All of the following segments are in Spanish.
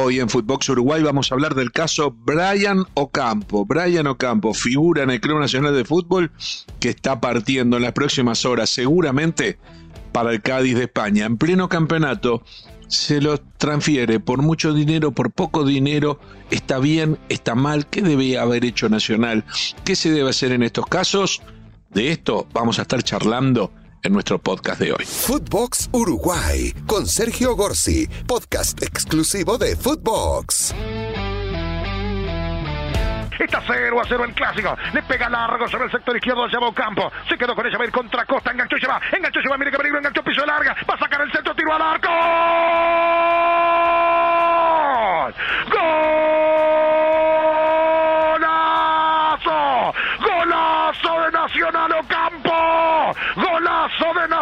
Hoy en Footbox Uruguay vamos a hablar del caso Brian Ocampo. Brian Ocampo, figura en el Club Nacional de Fútbol que está partiendo en las próximas horas seguramente para el Cádiz de España. En pleno campeonato se lo transfiere por mucho dinero, por poco dinero, está bien, está mal, ¿qué debe haber hecho Nacional? ¿Qué se debe hacer en estos casos? De esto vamos a estar charlando en nuestro podcast de hoy. Footbox Uruguay con Sergio Gorsi, podcast exclusivo de Footbox. Está 0 a 0 el clásico. Le pega largo sobre el sector izquierdo, lleva campo. Se quedó con ella, va a ir contra Costa. Enganchó, lleva. Enganchó, lleva. Mire que peligro. Enganchó, piso larga. Va a sacar el centro, tiro al arco.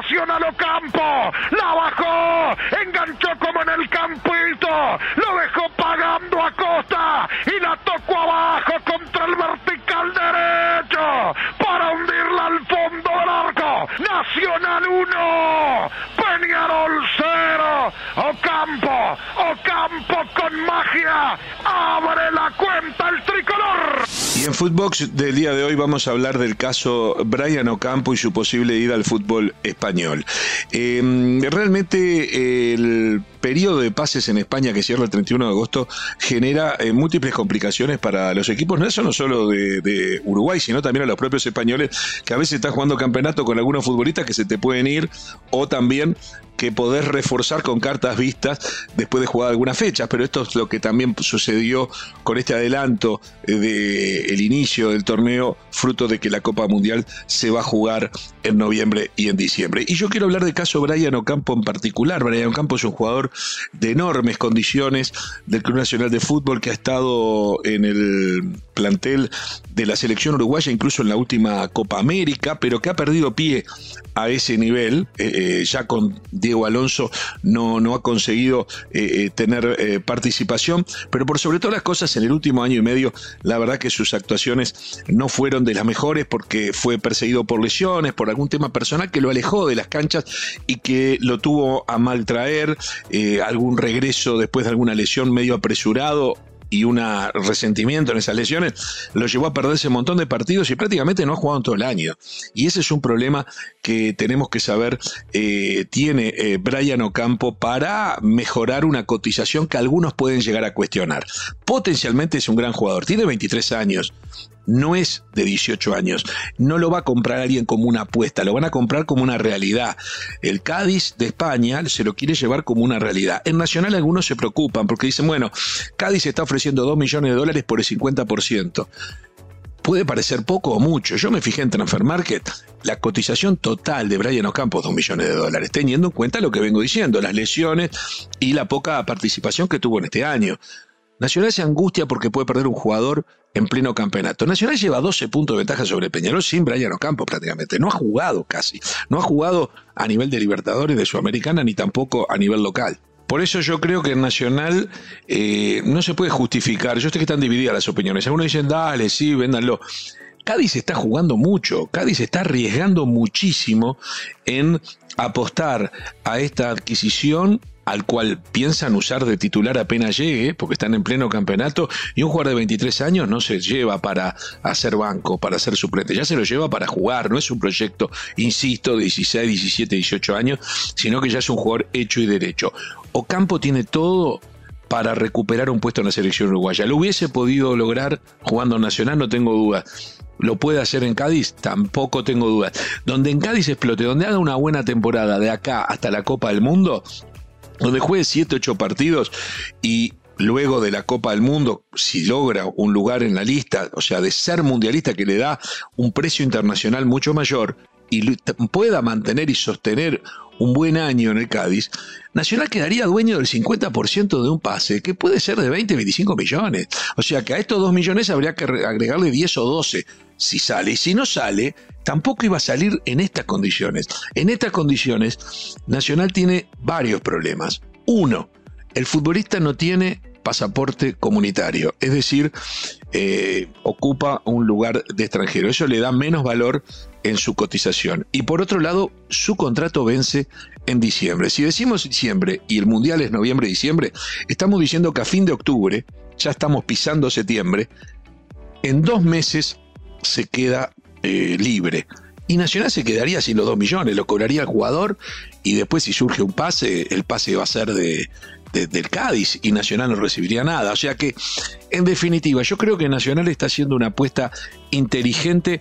Nacional Ocampo! ¡La bajó! Enganchó como en el campito. Lo dejó pagando a Costa. Y la tocó abajo contra el vertical derecho. Para hundirla al fondo del arco. Nacional 1. Peñarol 0. Ocampo. Ocampo con magia. Abre la cuenta el tricolor. Y en Footbox del día de hoy vamos a hablar del caso Brian Ocampo y su posible ida al fútbol español. Eh, realmente el periodo de pases en España que cierra el 31 de agosto genera eh, múltiples complicaciones para los equipos, no no solo de, de, Uruguay, sino también a los propios españoles que a veces están jugando campeonato con algunos futbolistas que se te pueden ir o también que podés reforzar con cartas vistas después de jugar algunas fechas, pero esto es lo que también sucedió con este adelanto del inicio del torneo, fruto de que la Copa Mundial se va a jugar en noviembre y en diciembre. Y yo quiero hablar del caso Brian Ocampo en particular. Brian Ocampo es un jugador de enormes condiciones del Club Nacional de Fútbol que ha estado en el plantel de la selección uruguaya, incluso en la última Copa América, pero que ha perdido pie a ese nivel, eh, eh, ya con Diego Alonso no, no ha conseguido eh, tener participación, pero por sobre todas las cosas en el último año y medio, la verdad que sus actuaciones no fueron de las mejores porque fue perseguido por lesiones, por algún tema personal que lo alejó de las canchas y que lo tuvo a maltraer, algún regreso después de alguna lesión medio apresurado y un resentimiento en esas lesiones, lo llevó a perderse un montón de partidos y prácticamente no ha jugado en todo el año. Y ese es un problema que tenemos que saber, eh, tiene eh, Brian Ocampo para mejorar una cotización que algunos pueden llegar a cuestionar. Potencialmente es un gran jugador, tiene 23 años, no es de 18 años. No lo va a comprar alguien como una apuesta, lo van a comprar como una realidad. El Cádiz de España se lo quiere llevar como una realidad. En Nacional algunos se preocupan porque dicen, bueno, Cádiz está ofreciendo 2 millones de dólares por el 50%. Puede parecer poco o mucho. Yo me fijé en Transfer Market, la cotización total de Brian Ocampo 2 millones de dólares, teniendo en cuenta lo que vengo diciendo, las lesiones y la poca participación que tuvo en este año. Nacional se angustia porque puede perder un jugador en pleno campeonato. Nacional lleva 12 puntos de ventaja sobre Peñarol sin Brian Ocampo prácticamente. No ha jugado casi. No ha jugado a nivel de Libertadores, de Sudamericana, ni tampoco a nivel local. Por eso yo creo que en Nacional eh, no se puede justificar. Yo sé que están divididas las opiniones. Algunos dicen, dale, sí, véndanlo. Cádiz está jugando mucho, Cádiz está arriesgando muchísimo en apostar a esta adquisición al cual piensan usar de titular apenas llegue, porque están en pleno campeonato, y un jugador de 23 años no se lleva para hacer banco, para ser suplente, ya se lo lleva para jugar, no es un proyecto, insisto, de 16, 17, 18 años, sino que ya es un jugador hecho y derecho. Ocampo tiene todo para recuperar un puesto en la selección uruguaya. Lo hubiese podido lograr jugando Nacional, no tengo dudas. ¿Lo puede hacer en Cádiz? Tampoco tengo dudas. Donde en Cádiz explote, donde haga una buena temporada de acá hasta la Copa del Mundo, donde juegue 7, 8 partidos y luego de la Copa del Mundo, si logra un lugar en la lista, o sea, de ser mundialista que le da un precio internacional mucho mayor y pueda mantener y sostener un buen año en el Cádiz, Nacional quedaría dueño del 50% de un pase que puede ser de 20, 25 millones. O sea que a estos 2 millones habría que agregarle 10 o 12 si sale. Y si no sale, tampoco iba a salir en estas condiciones. En estas condiciones, Nacional tiene varios problemas. Uno, el futbolista no tiene pasaporte comunitario, es decir, eh, ocupa un lugar de extranjero. Eso le da menos valor en su cotización. Y por otro lado, su contrato vence en diciembre. Si decimos diciembre y el Mundial es noviembre-diciembre, estamos diciendo que a fin de octubre, ya estamos pisando septiembre, en dos meses se queda eh, libre. Y Nacional se quedaría sin los dos millones, lo cobraría el jugador y después si surge un pase, el pase va a ser de, del Cádiz y Nacional no recibiría nada. O sea que, en definitiva, yo creo que Nacional está haciendo una apuesta inteligente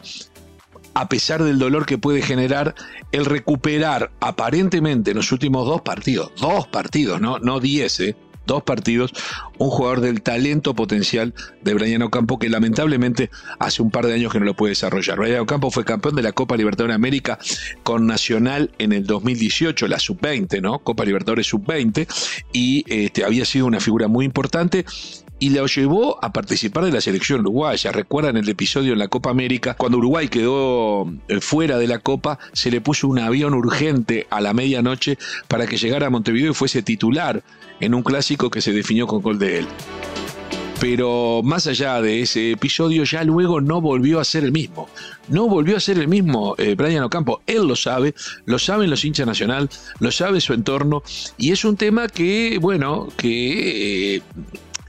a pesar del dolor que puede generar el recuperar aparentemente en los últimos dos partidos, dos partidos, no, no diez, ¿eh? Dos partidos, un jugador del talento potencial de Brian Ocampo que lamentablemente hace un par de años que no lo puede desarrollar. Brian Ocampo fue campeón de la Copa Libertadores América con Nacional en el 2018, la sub-20, ¿no? Copa Libertadores sub-20 y este, había sido una figura muy importante y lo llevó a participar de la selección uruguaya. Recuerdan el episodio en la Copa América, cuando Uruguay quedó eh, fuera de la Copa, se le puso un avión urgente a la medianoche para que llegara a Montevideo y fuese titular en un clásico que se definió con gol de él. Pero más allá de ese episodio, ya luego no volvió a ser el mismo. No volvió a ser el mismo eh, Brian Ocampo. Él lo sabe, lo saben los hinchas nacional, lo sabe su entorno. Y es un tema que, bueno, que eh,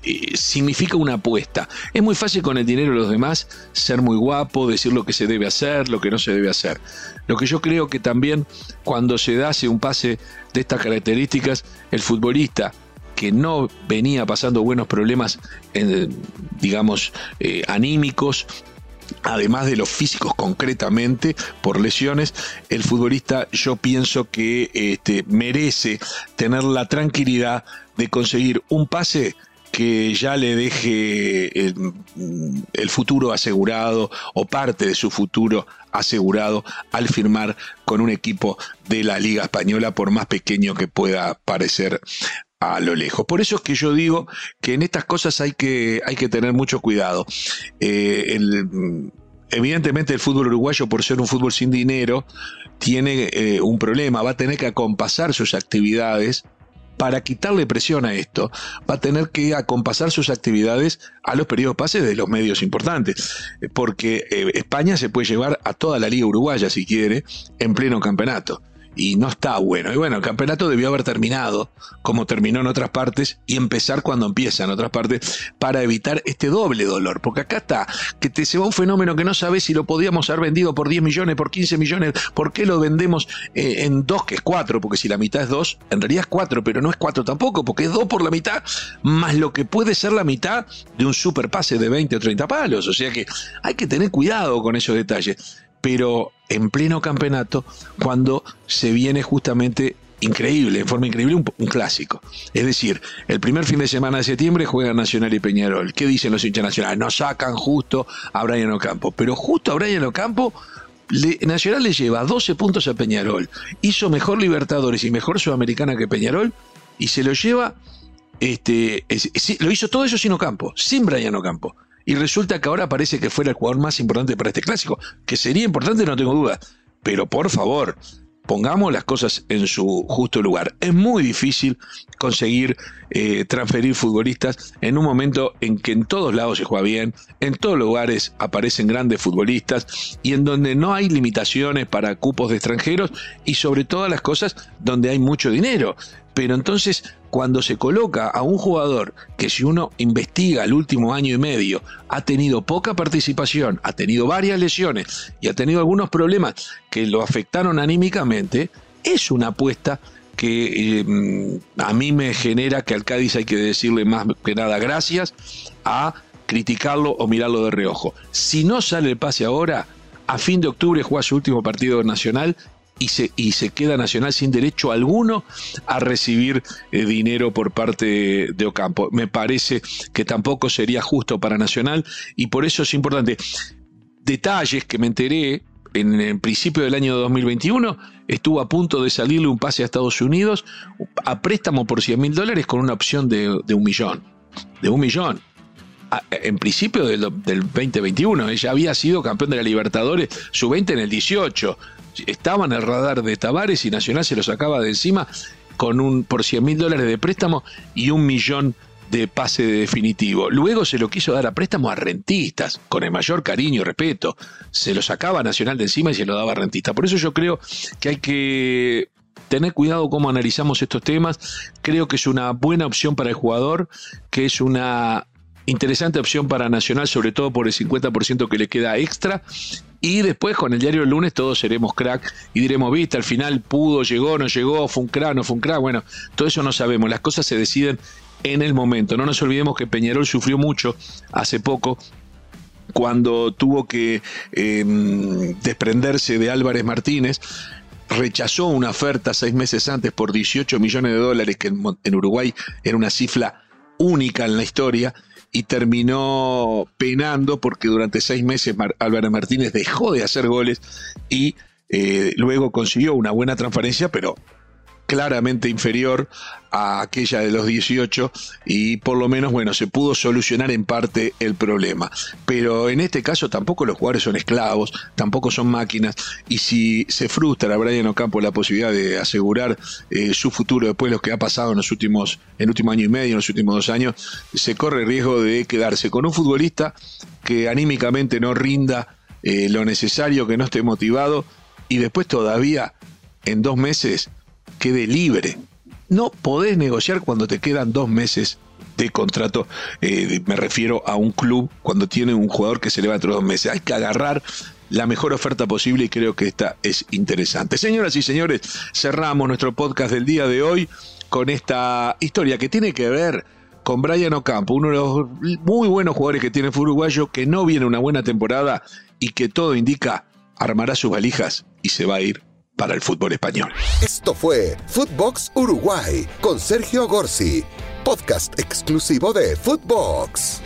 eh, significa una apuesta. Es muy fácil con el dinero de los demás ser muy guapo, decir lo que se debe hacer, lo que no se debe hacer. Lo que yo creo que también cuando se da un pase de estas características, el futbolista que no venía pasando buenos problemas, digamos, eh, anímicos, además de los físicos concretamente por lesiones, el futbolista yo pienso que este, merece tener la tranquilidad de conseguir un pase que ya le deje el, futuro asegurado o parte de su futuro asegurado al firmar con un equipo de la Liga Española, por más pequeño que pueda parecer a lo lejos. Por eso es que yo digo que en estas cosas hay que, hay que tener mucho cuidado. Eh, evidentemente el fútbol uruguayo, por ser un fútbol sin dinero, tiene eh, un problema, va a tener que acompasar sus actividades para quitarle presión a esto, va a tener que acompasar sus actividades a los periodos pases de los medios importantes, porque eh, España se puede llevar a toda la liga uruguaya, si quiere, en pleno campeonato y no está bueno. Y bueno, el campeonato debió haber terminado como terminó en otras partes y empezar cuando empieza en otras partes para evitar este doble dolor. Porque acá está, que te se va un fenómeno que no sabes si lo podíamos haber vendido por 10 millones, por 15 millones, ¿por qué lo vendemos eh, en 2 que es 4? Porque si la mitad es 2, en realidad es 4, pero no es 4 tampoco, porque es 2 por la mitad, más lo que puede ser la mitad de un superpase de 20 o 30 palos. O sea que hay que tener cuidado con esos detalles pero en pleno campeonato, cuando se viene justamente increíble, en forma increíble, un, clásico. Es decir, el primer fin de semana de septiembre juegan Nacional y Peñarol. ¿Qué dicen los hinchas nacionales? Nos sacan justo a Brian Ocampo. Pero justo a Brian Ocampo, Nacional le lleva 12 puntos a Peñarol. Hizo mejor Libertadores y mejor Sudamericana que Peñarol y se lo lleva. Este, lo hizo todo eso sin Ocampo, sin Brian Ocampo y resulta que ahora parece que fuera el jugador más importante para este clásico, que sería importante, no tengo duda. Pero por favor, pongamos las cosas en su justo lugar. Es muy difícil conseguir eh, transferir futbolistas en un momento en que en todos lados se juega bien, en todos lugares aparecen grandes futbolistas y en donde no hay limitaciones para cupos de extranjeros y sobre todas las cosas donde hay mucho dinero. Pero entonces cuando se coloca a un jugador que si uno investiga el último año y medio ha tenido poca participación, ha tenido varias lesiones y ha tenido algunos problemas que lo afectaron anímicamente, es una apuesta que eh, a mí me genera que al Cádiz hay que decirle más que nada gracias a criticarlo o mirarlo de reojo. Si no sale el pase ahora, a fin de octubre juega su último partido nacional y se, y se queda Nacional sin derecho alguno a recibir eh, dinero por parte de Ocampo. Me parece que tampoco sería justo para Nacional y por eso es importante. Detalles que me enteré en principio del año 2021 estuvo a punto de salirle un pase a Estados Unidos a préstamo por 100 mil dólares con una opción de, un millón. De un millón en principio del, del, 2021. Ella había sido campeón de la Libertadores, su 20 en el 18 estaba en el radar de Tavares y Nacional se lo sacaba de encima con un por 100 mil dólares de préstamo y un millón de pase definitivo. Luego se lo quiso dar a préstamo a rentistas, con el mayor cariño y respeto. Se lo sacaba Nacional de encima y se lo daba a rentistas. Por eso yo creo que hay que tener cuidado cómo analizamos estos temas. Creo que es una buena opción para el jugador, que es una interesante opción para Nacional, sobre todo por el 50% que le queda extra. Y después con el diario del lunes todos seremos crack y diremos, viste, al final pudo, llegó, no llegó, fue un crack, no fue un crack. Bueno, todo eso no sabemos, las cosas se deciden en el momento. No nos olvidemos que Peñarol sufrió mucho hace poco cuando tuvo que em, desprenderse de Álvarez Martínez rechazó una oferta seis meses antes por 18 millones de dólares, que en, Uruguay era una cifra única en la historia, y terminó penando porque durante seis meses Álvaro Martínez dejó de hacer goles y eh, luego consiguió una buena transferencia, pero claramente inferior a aquella de los 18 y por lo menos, bueno, se pudo solucionar en parte el problema. Pero en este caso tampoco los jugadores son esclavos, tampoco son máquinas y si se frustra a Brian Ocampo la posibilidad de asegurar eh, su futuro después de lo que ha pasado en los últimos, en el último año y medio, en los últimos dos años, se corre el riesgo de quedarse con un futbolista que anímicamente no rinda eh, lo necesario, que no esté motivado y después todavía en dos meses quede libre. No podés negociar cuando te quedan dos meses de contrato. Eh, me refiero a un club cuando tiene un jugador que se le va entre dos meses. Hay que agarrar la mejor oferta posible y creo que esta es interesante. Señoras y señores, cerramos nuestro podcast del día de hoy con esta historia que tiene que ver con Brian Ocampo, uno de los muy buenos jugadores que tiene el uruguayo, que no viene una buena temporada y que todo indica armará sus valijas y se va a ir para el fútbol español. Esto fue Footbox Uruguay con Sergio Gorsi, podcast exclusivo de Footbox.